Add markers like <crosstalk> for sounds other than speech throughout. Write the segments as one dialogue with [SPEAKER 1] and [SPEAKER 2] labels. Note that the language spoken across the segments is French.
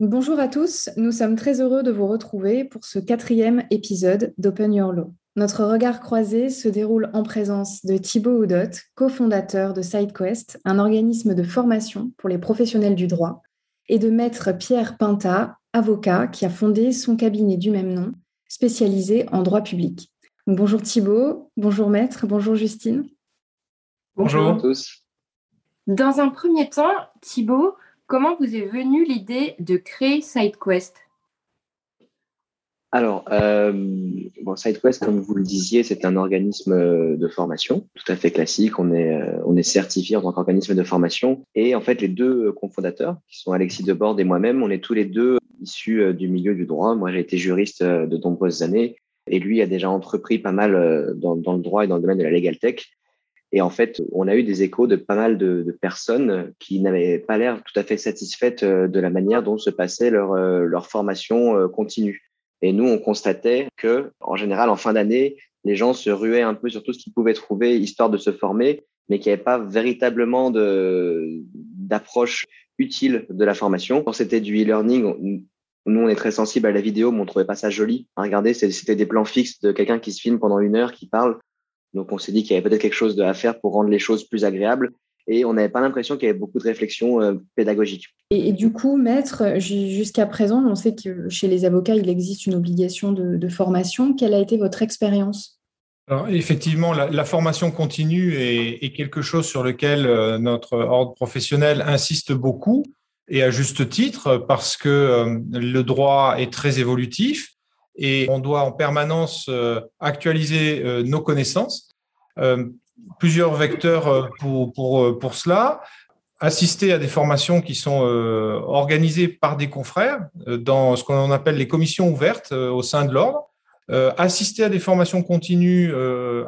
[SPEAKER 1] Bonjour à tous, nous sommes très heureux de vous retrouver pour ce quatrième épisode d'Open Your Law. Notre regard croisé se déroule en présence de Thibaut Oudot, cofondateur de SideQuest, un organisme de formation pour les professionnels du droit, et de maître Pierre Pinta, avocat qui a fondé son cabinet du même nom, spécialisé en droit public. bonjour Thibaut, bonjour maître, bonjour Justine.
[SPEAKER 2] Bonjour à tous.
[SPEAKER 3] Dans un premier temps, Thibaut, Comment vous est venue l'idée de créer SideQuest?
[SPEAKER 2] Alors, euh, SideQuest, comme vous le disiez, c'est un organisme de formation tout à fait classique. On est, euh, on est certifié en tant qu'organisme de formation. Et en fait, les deux cofondateurs, qui sont Alexis Debord et moi-même, on est tous les deux issus euh, du milieu du droit. Moi, j'ai été juriste de nombreuses années et lui a déjà entrepris pas mal dans, dans, le droit et dans le domaine de la legal tech. Et en fait, on a eu des échos de pas mal de, personnes qui n'avaient pas l'air tout à fait satisfaites euh, de la manière dont se passait leur, euh, leur formation euh, continue. Et nous, on constatait que, en général, en fin d'année, les gens se ruaient un peu sur tout ce qu'ils pouvaient trouver histoire de se former, mais qu'il n'y avait pas véritablement d'approche utile de la formation. Quand c'était du e-learning, nous, on est très sensible à la vidéo, mais on trouvait pas ça joli. Regardez, c'était des plans fixes de quelqu'un qui se filme pendant une heure, qui parle. Donc, on s'est dit qu'il y avait peut-être quelque chose à faire pour rendre les choses plus agréables. Et on n'avait pas l'impression qu'il y avait beaucoup de réflexion euh, pédagogique.
[SPEAKER 1] Et, du coup, maître, jusqu'à présent, on sait que chez les avocats, il existe une obligation de, formation. Quelle a été votre expérience?
[SPEAKER 4] Alors, effectivement, la, formation continue est, quelque chose sur lequel euh, notre ordre professionnel insiste beaucoup, et à juste titre, parce que euh, le droit est très évolutif et on doit en permanence euh, actualiser euh, nos connaissances. Euh, plusieurs vecteurs pour, pour, pour cela. Assister à des formations qui sont organisées par des confrères dans ce qu'on appelle les commissions ouvertes au sein de l'ordre, assister à des formations continues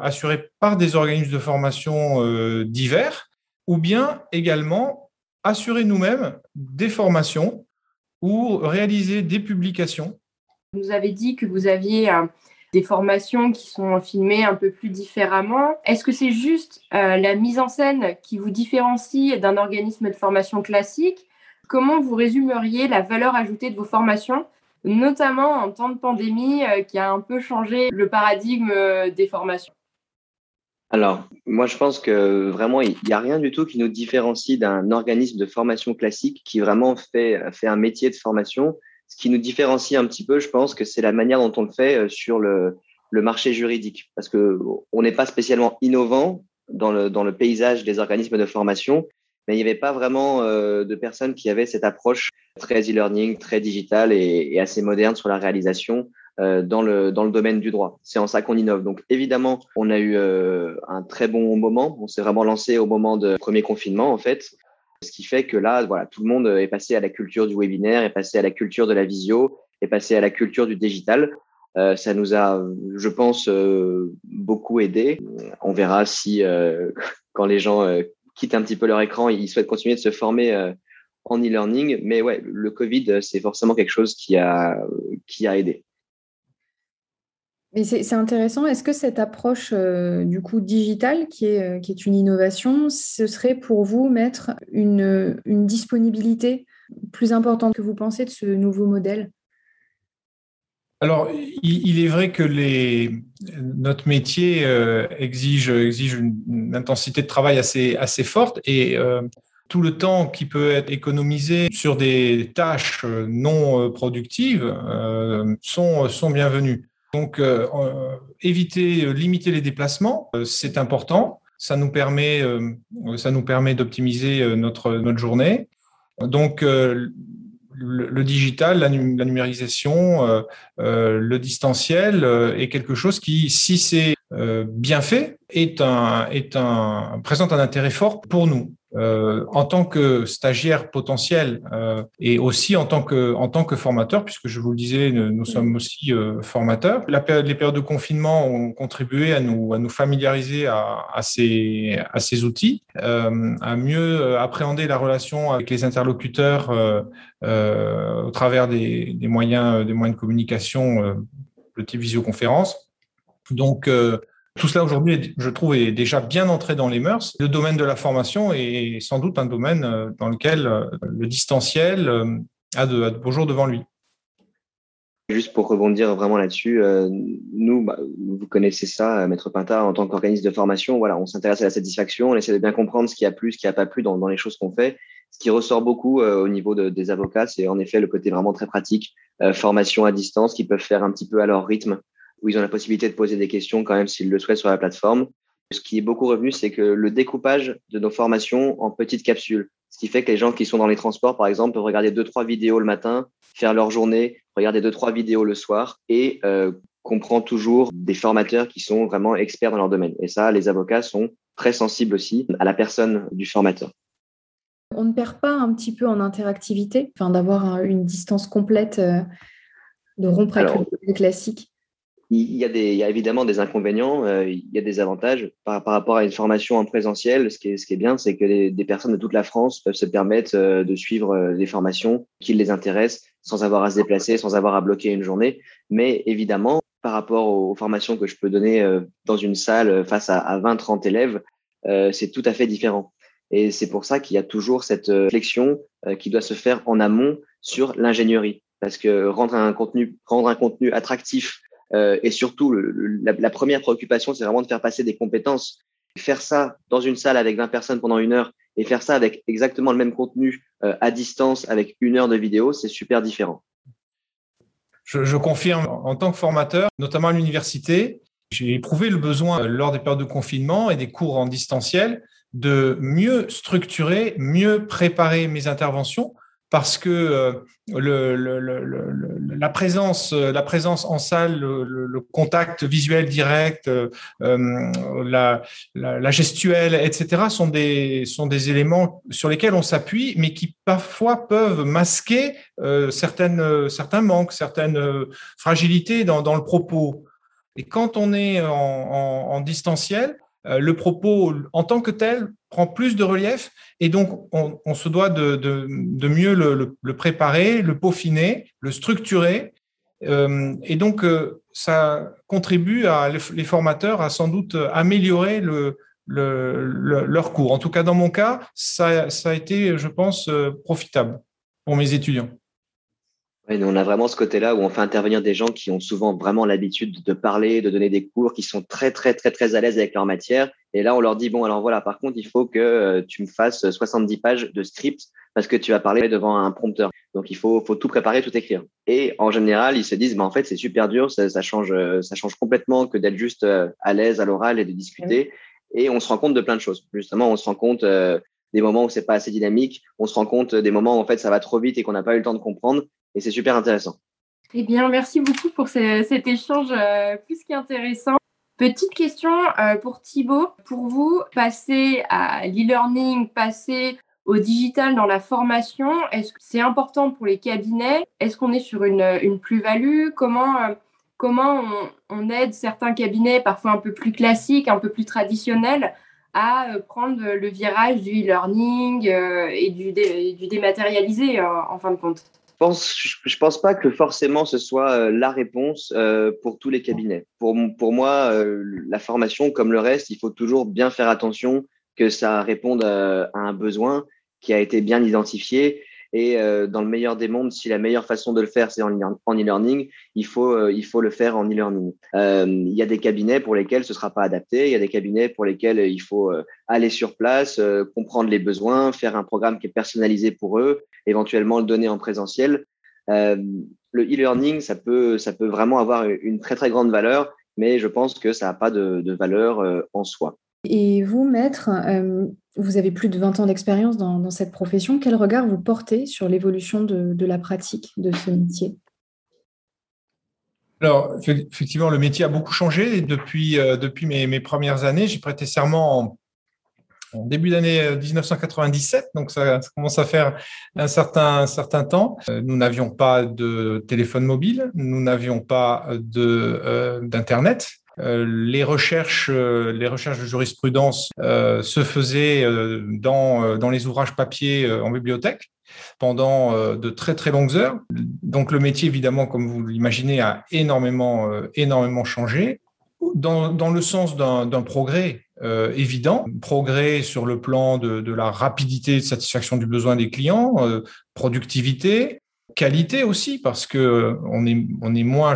[SPEAKER 4] assurées par des organismes de formation divers, ou bien également assurer nous-mêmes des formations ou réaliser des publications
[SPEAKER 3] vous avez dit que vous aviez euh, des formations qui sont filmées un peu plus différemment. Est-ce que c'est juste euh, la mise en scène qui vous différencie d'un organisme de formation classique? Comment vous résumeriez la valeur ajoutée de vos formations, notamment en temps de pandémie euh, qui a un peu changé le paradigme des formations?
[SPEAKER 2] Alors, moi, je pense que vraiment, il n'y a rien du tout qui nous différencie d'un organisme de formation classique qui vraiment fait, fait un métier de formation ce qui nous différencie un petit peu, je pense que c'est la manière dont on le fait euh, sur le, marché juridique. Parce que on n'est pas spécialement innovant dans le, paysage des organismes de formation, mais il n'y avait pas vraiment euh, de personnes qui avaient cette approche très e-learning, très digitale et, assez moderne sur la réalisation euh, dans le domaine du droit. C'est en ça qu'on innove. Donc évidemment, on a eu un très bon moment. On s'est vraiment lancé au moment du premier confinement, en fait. Ce qui fait que là, voilà, tout le monde est passé à la culture du webinaire, est passé à la culture de la visio, est passé à la culture du digital. Euh, ça nous a, je pense, euh, beaucoup aidé. On verra si, euh, <laughs> quand les gens quittent un petit peu leur écran, ils souhaitent continuer de se former en e-learning. Mais ouais, le Covid, c'est forcément quelque chose qui a, qui a aidé.
[SPEAKER 1] Mais c'est intéressant. Est-ce que cette approche euh, du coup digitale, qui est, euh, qui est une innovation, ce serait pour vous mettre une, une, disponibilité plus importante que vous pensez de ce nouveau modèle?
[SPEAKER 4] Alors, il, est vrai que les, notre métier euh, exige, exige une, intensité de travail assez, assez forte et tout le temps qui peut être économisé sur des tâches non productives sont, sont bienvenus. Donc, euh, euh, éviter, euh, limiter les déplacements, c'est important. Ça nous permet, ça nous permet d'optimiser notre, notre journée. Donc, le, digital, la, numérisation, le distanciel est quelque chose qui, si c'est bien fait, est un, est un, présente un intérêt fort pour nous. Euh, en tant que stagiaire potentiel euh, et aussi en tant que en tant que formateur, puisque je vous le disais, nous, sommes aussi euh, formateurs. La période, les périodes de confinement ont contribué à nous à nous familiariser à, à ces à ces outils, à mieux appréhender la relation avec les interlocuteurs au travers des, des, moyens des moyens de communication de type visioconférence. Donc tout cela aujourd'hui, je trouve, est déjà bien entré dans les mœurs. Le domaine de la formation est sans doute un domaine euh, dans lequel euh, le distanciel euh, a de, beaux jours devant lui.
[SPEAKER 2] Juste pour rebondir vraiment là-dessus, nous, bah, vous connaissez ça, Maître Pintard, en tant qu'organisme de formation, on s'intéresse à la satisfaction, on essaie de bien comprendre ce qui a plu, ce qui n'a pas plu dans, les choses qu'on fait. Ce qui ressort beaucoup au niveau des avocats, c'est en effet le côté vraiment très pratique, formation à distance, qui peuvent faire un petit peu à leur rythme, où ils ont la possibilité de poser des questions quand même s'ils le souhaitent sur la plateforme. Ce qui est beaucoup revenu, c'est que le découpage de nos formations en petites capsules, ce qui fait que les gens qui sont dans les transports, par exemple, peuvent regarder deux trois vidéos le matin, faire leur journée, regarder deux trois vidéos le soir, et euh, comprend toujours des formateurs qui sont vraiment experts dans leur domaine. Et ça, les avocats sont très sensibles aussi à la personne du formateur.
[SPEAKER 1] On ne perd pas un petit peu en interactivité, enfin d'avoir une distance complète euh, de rompre avec le classique
[SPEAKER 2] il y, a des, il y a évidemment des inconvénients, euh, il y a des avantages par, rapport à une formation en présentiel. Ce qui est, ce qui est bien, c'est que des personnes de toute la France peuvent se permettre euh, de suivre euh, des formations qui les intéressent sans avoir à se déplacer, sans avoir à bloquer une journée. Mais évidemment, par rapport aux formations que je peux donner dans une salle face à, à 20, 30 élèves, c'est tout à fait différent. Et c'est pour ça qu'il y a toujours cette réflexion qui doit se faire en amont sur l'ingénierie. Parce que rendre un contenu, rendre un contenu attractif euh, et surtout, la, première préoccupation, c'est vraiment de faire passer des compétences. Faire ça dans une salle avec 20 personnes pendant une heure et faire ça avec exactement le même contenu euh, à distance avec une heure de vidéo, c'est super différent.
[SPEAKER 4] Je, je, confirme, en tant que formateur, notamment à l'université, j'ai éprouvé le besoin lors des périodes de confinement et des cours en distanciel de mieux structurer, mieux préparer mes interventions parce que euh, la, présence, la présence en salle, le, contact visuel direct, euh, la, gestuelle, etc., sont des, éléments sur lesquels on s'appuie, mais qui parfois peuvent masquer euh, certains manques, certaines fragilités dans, le propos. Et quand on est en, distanciel, euh, le propos en tant que tel prend plus de relief et donc on, se doit de, mieux le, préparer, le peaufiner, le structurer. Euh, et donc euh, ça contribue à les formateurs à sans doute améliorer leur cours. En tout cas, dans mon cas, ça a été, je pense, profitable pour mes étudiants
[SPEAKER 2] on a vraiment ce côté-là où on fait intervenir des gens qui ont souvent vraiment l'habitude de parler, de donner des cours, qui sont très, très, très, très à l'aise avec leur matière. Et là, on leur dit, bon, alors voilà, par contre, il faut que euh, tu me fasses 70 pages de script parce que tu vas parler devant un prompteur. Donc, il faut, faut tout préparer, tout écrire. Et en général, ils se disent, mais en fait, c'est super dur, ça, change, ça change complètement que d'être juste euh, à l'aise à l'oral et de discuter. Et on se rend compte de plein de choses. Justement, on se rend compte euh, des moments où c'est pas assez dynamique. On se rend compte des moments où en fait ça va trop vite et qu'on n'a pas eu le temps de comprendre et c'est super intéressant.
[SPEAKER 3] Eh bien, merci beaucoup pour cet échange euh, plus qu'intéressant. Petite question euh, pour Thibaut. Pour vous, passer à l'e-learning, passer au digital dans la formation, est-ce que c'est important pour les cabinets? Est-ce qu'on est sur une, plus-value? Comment, euh, comment on, aide certains cabinets, parfois un peu plus classiques, un peu plus traditionnels, à prendre le virage du e-learning et du, du dématérialisé en fin de compte
[SPEAKER 2] pense, je pense pas que forcément ce soit euh, la réponse euh, pour tous les cabinets. Pour, pour moi, euh, la formation, comme le reste, il faut toujours bien faire attention que ça réponde à, un besoin qui a été bien identifié. Et dans le meilleur des mondes, si la meilleure façon de le faire, c'est en e-learning, il, faut, il faut le faire en e-learning. il y a des cabinets pour lesquels ce sera pas adapté. Il y a des cabinets pour lesquels il faut aller sur place, comprendre les besoins, faire un programme qui est personnalisé pour eux éventuellement le donner en présentiel. Euh, le e-learning, ça peut, ça peut vraiment avoir une très très grande valeur, mais je pense que ça n'a pas de, valeur euh, en soi.
[SPEAKER 1] Et vous, maître, euh, vous avez plus de 20 ans d'expérience dans, cette profession. Quel regard vous portez sur l'évolution de, la pratique de ce métier?
[SPEAKER 4] Alors, effectivement, le métier a beaucoup changé depuis, depuis mes, premières années. J'ai prêté serment en début d'année 1997, euh, donc ça, commence à faire un certain, certain temps. Euh, nous n'avions pas de téléphone mobile, nous n'avions pas euh, d'internet. Les recherches, les recherches de jurisprudence se faisaient dans dans les ouvrages papier en bibliothèque pendant de très très longues heures. Donc le métier, évidemment, comme vous l'imaginez, a énormément énormément changé dans, dans le sens d'un progrès euh, évident, progrès sur le plan de, de, la rapidité de satisfaction du besoin des clients, euh, productivité, qualité aussi, parce que on est, on est moins,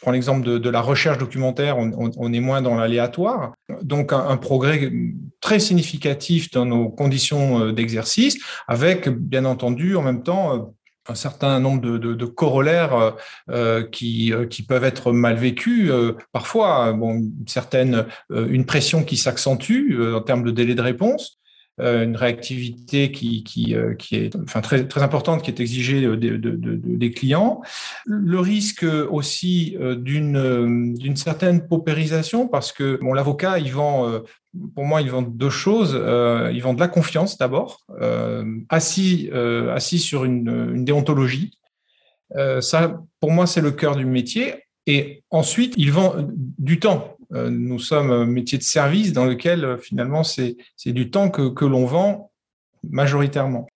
[SPEAKER 4] prends l'exemple de, la recherche documentaire, on, est moins dans l'aléatoire. Donc, un, progrès très significatif dans nos conditions d'exercice, avec, bien entendu, en même temps, un certain nombre de, corollaires euh, euh, qui, euh, peuvent être mal vécus. parfois, une pression qui s'accentue en termes de délai de réponse. Euh, une réactivité qui, qui, euh, qui est enfin, très, très importante, qui est exigée de, de, de, des clients. Le risque aussi euh, d'une d'une certaine paupérisation, parce que bon, l'avocat, il vend, pour moi, il vend deux choses. il vend de la confiance d'abord, assis, assis sur une, une déontologie. ça, pour moi, c'est le cœur du métier. Et ensuite, il vend du temps. Euh, nous sommes un métier de service dans lequel euh, finalement c'est du temps que, que l'on vend majoritairement.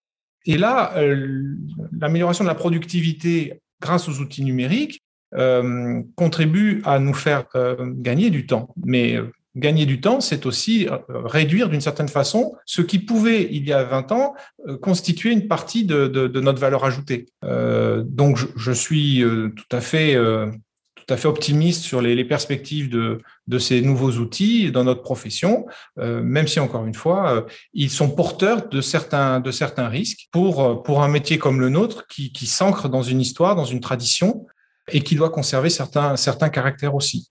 [SPEAKER 4] Et là, euh, l'amélioration de la productivité grâce aux outils numériques contribue à nous faire gagner du temps. Mais gagner du temps, c'est aussi réduire d'une certaine façon ce qui pouvait, il y a 20 ans, constituer une partie de, de, notre valeur ajoutée. donc, je suis tout à fait tout à fait optimiste sur les, perspectives de, ces nouveaux outils dans notre profession, euh, même si encore une fois, euh, ils sont porteurs de certains, de certains risques pour, euh, pour un métier comme le nôtre qui, qui s'ancre dans une histoire, dans une tradition et qui doit conserver certains, certains caractères aussi.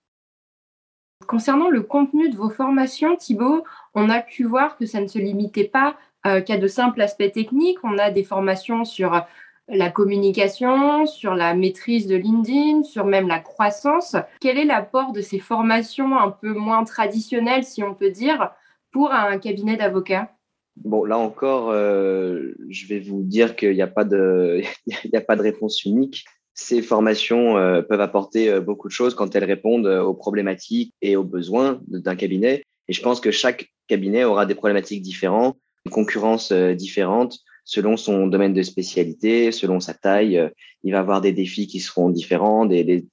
[SPEAKER 3] Concernant le contenu de vos formations, Thibault, on a pu voir que ça ne se limitait pas qu'à de simples aspects techniques. On a des formations sur la communication, sur la maîtrise de LinkedIn, sur même la croissance. Quel est l'apport de ces formations un peu moins traditionnelles, si on peut dire, pour un cabinet d'avocats?
[SPEAKER 2] Bon, là encore, euh, je vais vous dire qu'il n'y a, pas de, <laughs> a pas de réponse unique. Ces formations euh, peuvent apporter euh, beaucoup de choses quand elles répondent aux problématiques et aux besoins d'un cabinet. Et je pense que chaque cabinet aura des problématiques différentes, une concurrence différente selon son domaine de spécialité, selon sa taille, euh, il va avoir des défis qui seront différents, des,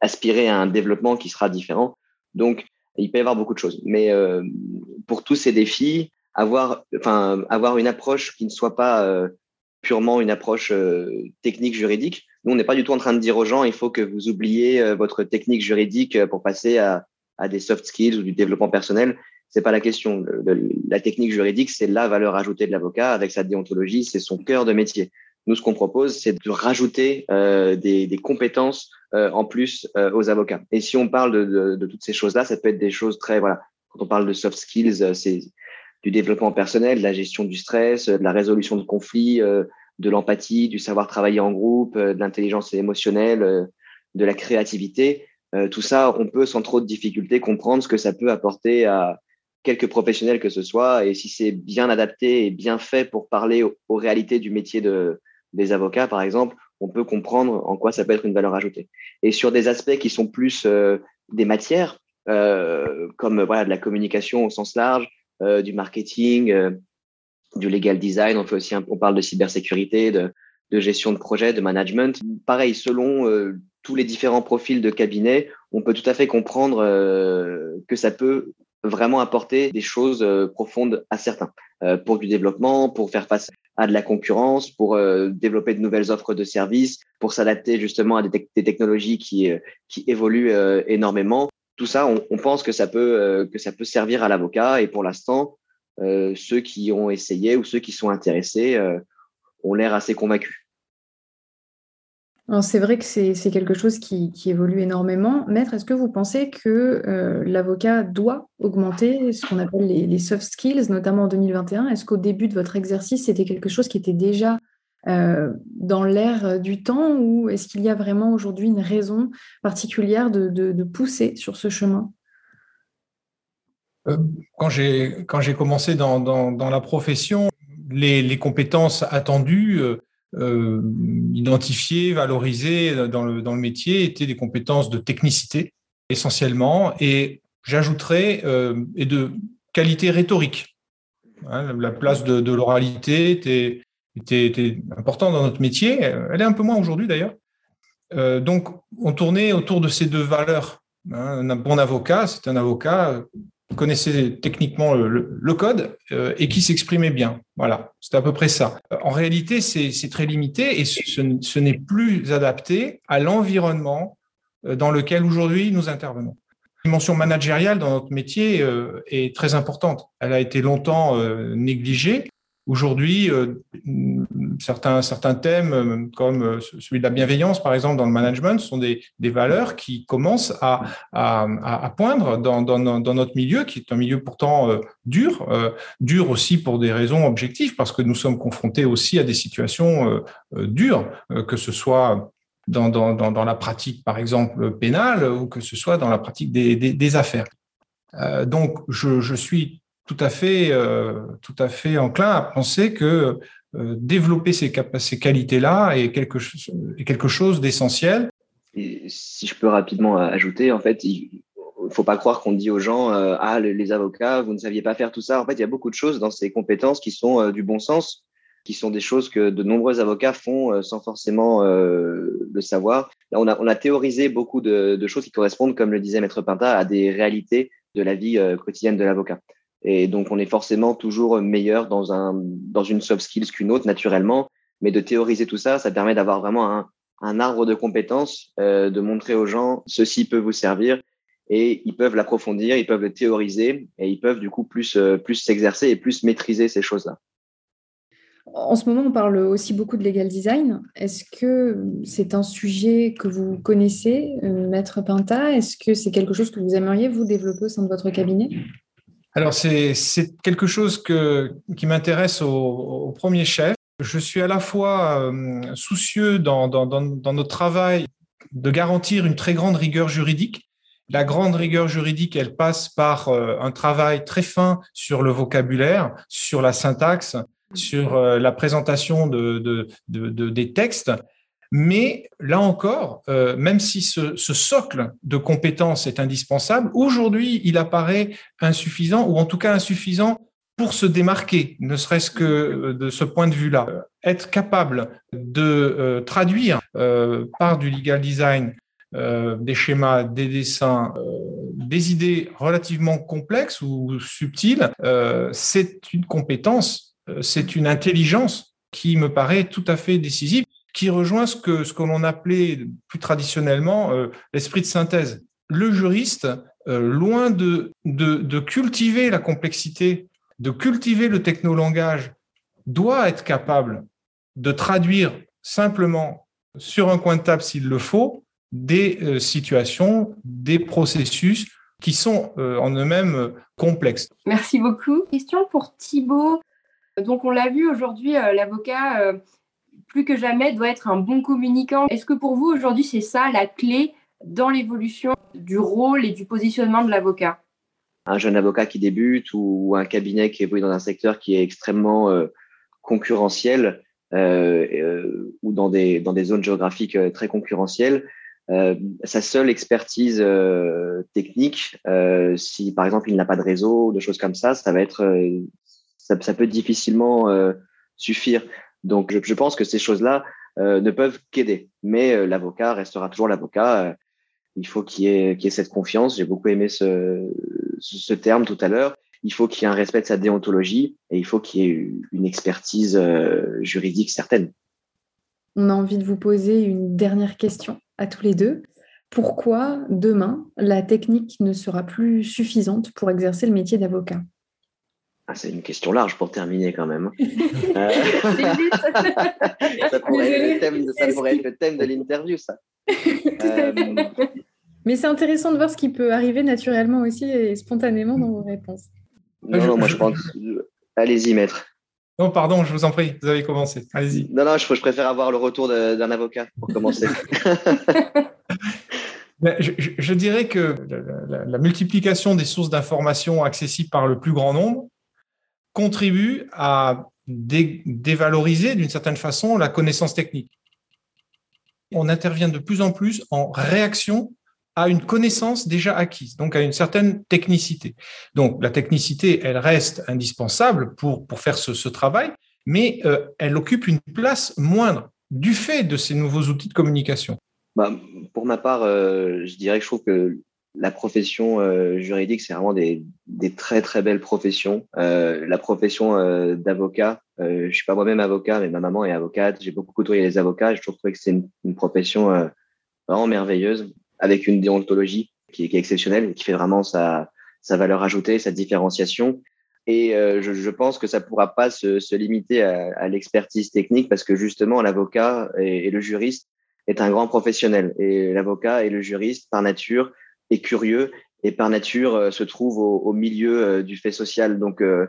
[SPEAKER 2] aspirer à un développement qui sera différent. Donc, il peut y avoir beaucoup de choses. Mais euh, pour tous ces défis, avoir, une approche qui ne soit pas euh, purement une approche technique juridique. Nous, on n'est pas du tout en train de dire aux gens, il faut que vous oubliez votre technique juridique pour passer à des soft skills ou du développement personnel c'est pas la question. la technique juridique, c'est la valeur ajoutée de l'avocat avec sa déontologie, c'est son cœur de métier. Nous, ce qu'on propose, c'est de rajouter euh, des, des, compétences euh, en plus euh, aux avocats. Et si on parle de, de, de toutes ces choses-là, ça peut être des choses très voilà. Quand on parle de soft skills, euh, c'est du développement personnel, de la gestion du stress, de la résolution de conflits, de l'empathie, du savoir travailler en groupe, de l'intelligence émotionnelle, de la créativité. tout ça, on peut sans trop de difficultés comprendre ce que ça peut apporter à, quelques professionnels que ce soit, et si c'est bien adapté et bien fait pour parler aux, réalités du métier de, des avocats, par exemple, on peut comprendre en quoi ça peut être une valeur ajoutée. Et sur des aspects qui sont plus euh, des matières, euh, comme voilà de la communication au sens large, euh, du marketing, du legal design, on fait aussi on parle de cybersécurité, de, gestion de projet, de management. Pareil, selon tous les différents profils de cabinet, on peut tout à fait comprendre que ça peut vraiment apporter des choses euh, profondes à certains euh, pour du développement, pour faire face à de la concurrence, pour euh, développer de nouvelles offres de services, pour s'adapter justement à des, technologies qui, qui évoluent énormément. Tout ça, on, on, pense que ça peut que ça peut servir à l'avocat et pour l'instant, ceux qui ont essayé ou ceux qui sont intéressés ont l'air assez convaincus.
[SPEAKER 1] C'est vrai que c'est quelque chose qui, évolue énormément. Maître, est-ce que vous pensez que euh, l'avocat doit augmenter ce qu'on appelle les, soft skills, notamment en 2021 Est-ce qu'au début de votre exercice, c'était quelque chose qui était déjà euh, dans l'air du temps? Ou est-ce qu'il y a vraiment aujourd'hui une raison particulière de, pousser sur ce chemin?
[SPEAKER 4] Euh, Quand j'ai commencé dans, la profession, les, compétences attendues euh, identifiées, valorisées dans le, dans le métier étaient des compétences de technicité essentiellement et j'ajouterais euh, et de qualité rhétorique. Hein, la place de, l'oralité était, était, était, importante dans notre métier. Elle est un peu moins aujourd'hui d'ailleurs. Euh, donc, on tournait autour de ces deux valeurs. Hein, un bon avocat, c'est un avocat connaissait techniquement le, code euh, et qui s'exprimait bien. Voilà, c'est à peu près ça. En réalité, c'est très limité et ce, n'est plus adapté à l'environnement euh, dans lequel aujourd'hui nous intervenons. La dimension managériale dans notre métier euh, est très importante. Elle a été longtemps négligée. Aujourd'hui, certains, certains thèmes, euh, comme euh, celui de la bienveillance, par exemple, dans le management, sont des, des valeurs qui commencent à, à, poindre dans, dans, notre milieu, qui est un milieu pourtant euh, dur, dur aussi pour des raisons objectives, parce que nous sommes confrontés aussi à des situations dures, que ce soit dans, dans, dans, la pratique, par exemple, pénale, ou que ce soit dans la pratique des, des, des affaires. donc, je, je suis tout à fait, tout à fait enclin à penser que euh, développer ces, ces qualités-là est quelque, est quelque chose d'essentiel.
[SPEAKER 2] Si je peux rapidement ajouter, en fait, il faut pas croire qu'on dit aux gens euh, ah les avocats vous ne saviez pas faire tout ça. En fait, il y a beaucoup de choses dans ces compétences qui sont euh, du bon sens, qui sont des choses que de nombreux avocats font sans forcément le savoir. Là, on a, on a théorisé beaucoup de, de, choses qui correspondent, comme le disait Maître Pinta, à des réalités de la vie quotidienne de l'avocat. Et donc, on est forcément toujours meilleur dans, un, dans une soft skills qu'une autre, naturellement. Mais de théoriser tout ça, ça permet d'avoir vraiment un, un, arbre de compétences, euh, de montrer aux gens ceci peut vous servir et ils peuvent l'approfondir, ils peuvent le théoriser et ils peuvent du coup plus, euh, plus s'exercer et plus maîtriser ces choses-là.
[SPEAKER 1] En ce moment, on parle aussi beaucoup de legal design. Est-ce que c'est un sujet que vous connaissez, euh, Maître Pinta Est-ce que c'est quelque chose que vous aimeriez vous développer au sein de votre cabinet?
[SPEAKER 4] Alors, c'est quelque chose qui m'intéresse au, premier chef. Je suis à la fois euh, soucieux dans, notre travail de garantir une très grande rigueur juridique. La grande rigueur juridique, elle passe par euh, un travail très fin sur le vocabulaire, sur la syntaxe, sur euh, la présentation de, de, de, des textes. Mais là encore, euh, même si ce, socle de compétences est indispensable, aujourd'hui, il apparaît insuffisant, ou en tout cas insuffisant pour se démarquer, ne serait-ce que euh, de ce point de vue-là. Être capable de euh, traduire par du legal design des schémas, des dessins, des idées relativement complexes ou subtiles, c'est une compétence, c'est une intelligence qui me paraît tout à fait décisive qui rejoint ce que, ce l'on appelait plus traditionnellement euh, l'esprit de synthèse. Le juriste, euh, loin de, de, de, cultiver la complexité, de cultiver le technolangage, doit être capable de traduire simplement sur un coin de table s'il le faut des euh, situations, des processus qui sont en eux-mêmes complexes.
[SPEAKER 3] Merci beaucoup. Question pour Thibault. Donc on l'a vu aujourd'hui, l'avocat plus que jamais, doit être un bon communicant. Est-ce que pour vous, aujourd'hui, c'est ça la clé dans l'évolution du rôle et du positionnement de l'avocat?
[SPEAKER 2] Un jeune avocat qui débute ou un cabinet qui évolue dans un secteur qui est extrêmement euh, concurrentiel euh, euh, ou dans des, dans des zones géographiques très concurrentielles, sa seule expertise technique, si par exemple il n'a pas de réseau, de choses comme ça, ça va être, ça, ça peut difficilement suffire. Donc, je, pense que ces choses-là euh, ne peuvent qu'aider. Mais euh, l'avocat restera toujours l'avocat. Euh, il faut qu'il y, ait cette confiance. J'ai beaucoup aimé ce, ce, terme tout à l'heure. Il faut qu'il y ait un respect de sa déontologie et il faut qu'il y ait une expertise juridique certaine.
[SPEAKER 1] On a envie de vous poser une dernière question à tous les deux. Pourquoi demain, la technique ne sera plus suffisante pour exercer le métier d'avocat?
[SPEAKER 2] Ah, c'est une question large pour terminer quand même. <laughs> Euh, <laughs> ça, pourrait être le thème de, l'interview, ça. <laughs>
[SPEAKER 1] Euh, Mais c'est intéressant de voir ce qui peut arriver naturellement aussi et spontanément dans vos réponses.
[SPEAKER 2] Non, non, moi je pense. Allez-y, maître.
[SPEAKER 4] Non, pardon, je vous en prie, vous avez commencé. Allez-y.
[SPEAKER 2] Non, non, je, préfère avoir le retour d'un avocat pour commencer.
[SPEAKER 4] je, dirais que la multiplication des sources d'informations accessibles par le plus grand nombre contribue à dévaloriser d'une certaine façon la connaissance technique. On intervient de plus en plus en réaction à une connaissance déjà acquise, donc à une certaine technicité. Donc la technicité, elle reste indispensable pour, pour faire ce, travail, mais euh, elle occupe une place moindre du fait de ces nouveaux outils de communication.
[SPEAKER 2] Bah, pour ma part, euh, je dirais que je trouve que la profession euh, juridique, c'est vraiment des, des, très très belles professions. Euh, la profession euh, d'avocat, euh, je suis pas moi-même avocat, mais ma maman est avocate. J'ai beaucoup côtoyé les avocats. Je trouve que c'est une, une, profession euh, vraiment merveilleuse, avec une déontologie qui, qui, est exceptionnelle qui fait vraiment sa, sa valeur ajoutée, sa différenciation. Et euh, je, je, pense que ça pourra pas se, se limiter à, à l'expertise technique parce que justement l'avocat et, et le juriste est un grand professionnel et l'avocat et le juriste par nature est curieux et par nature euh, se trouve au, au milieu euh, du fait social. Donc, euh,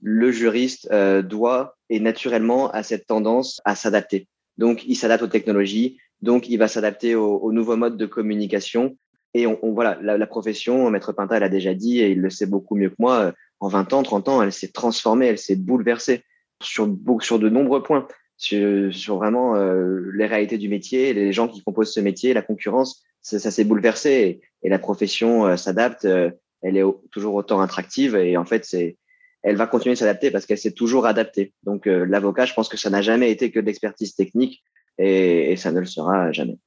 [SPEAKER 2] le juriste doit et naturellement a cette tendance à s'adapter. Donc, il s'adapte aux technologies, donc il va s'adapter aux, aux, nouveaux modes de communication. Et on, on voilà, la, la, profession, Maître Pinta l'a déjà dit et il le sait beaucoup mieux que moi. En 20 ans, 30 ans, elle s'est transformée, elle s'est bouleversée sur, sur de nombreux points, sur, sur vraiment euh, les réalités du métier, les gens qui composent ce métier, la concurrence ça, s'est bouleversé et, la profession euh, s'adapte. Euh, elle est toujours autant attractive et en fait, c'est, elle va continuer de s'adapter parce qu'elle s'est toujours adaptée. Donc, euh, l'avocat, je pense que ça n'a jamais été que de l'expertise technique et, et, ça ne le sera jamais.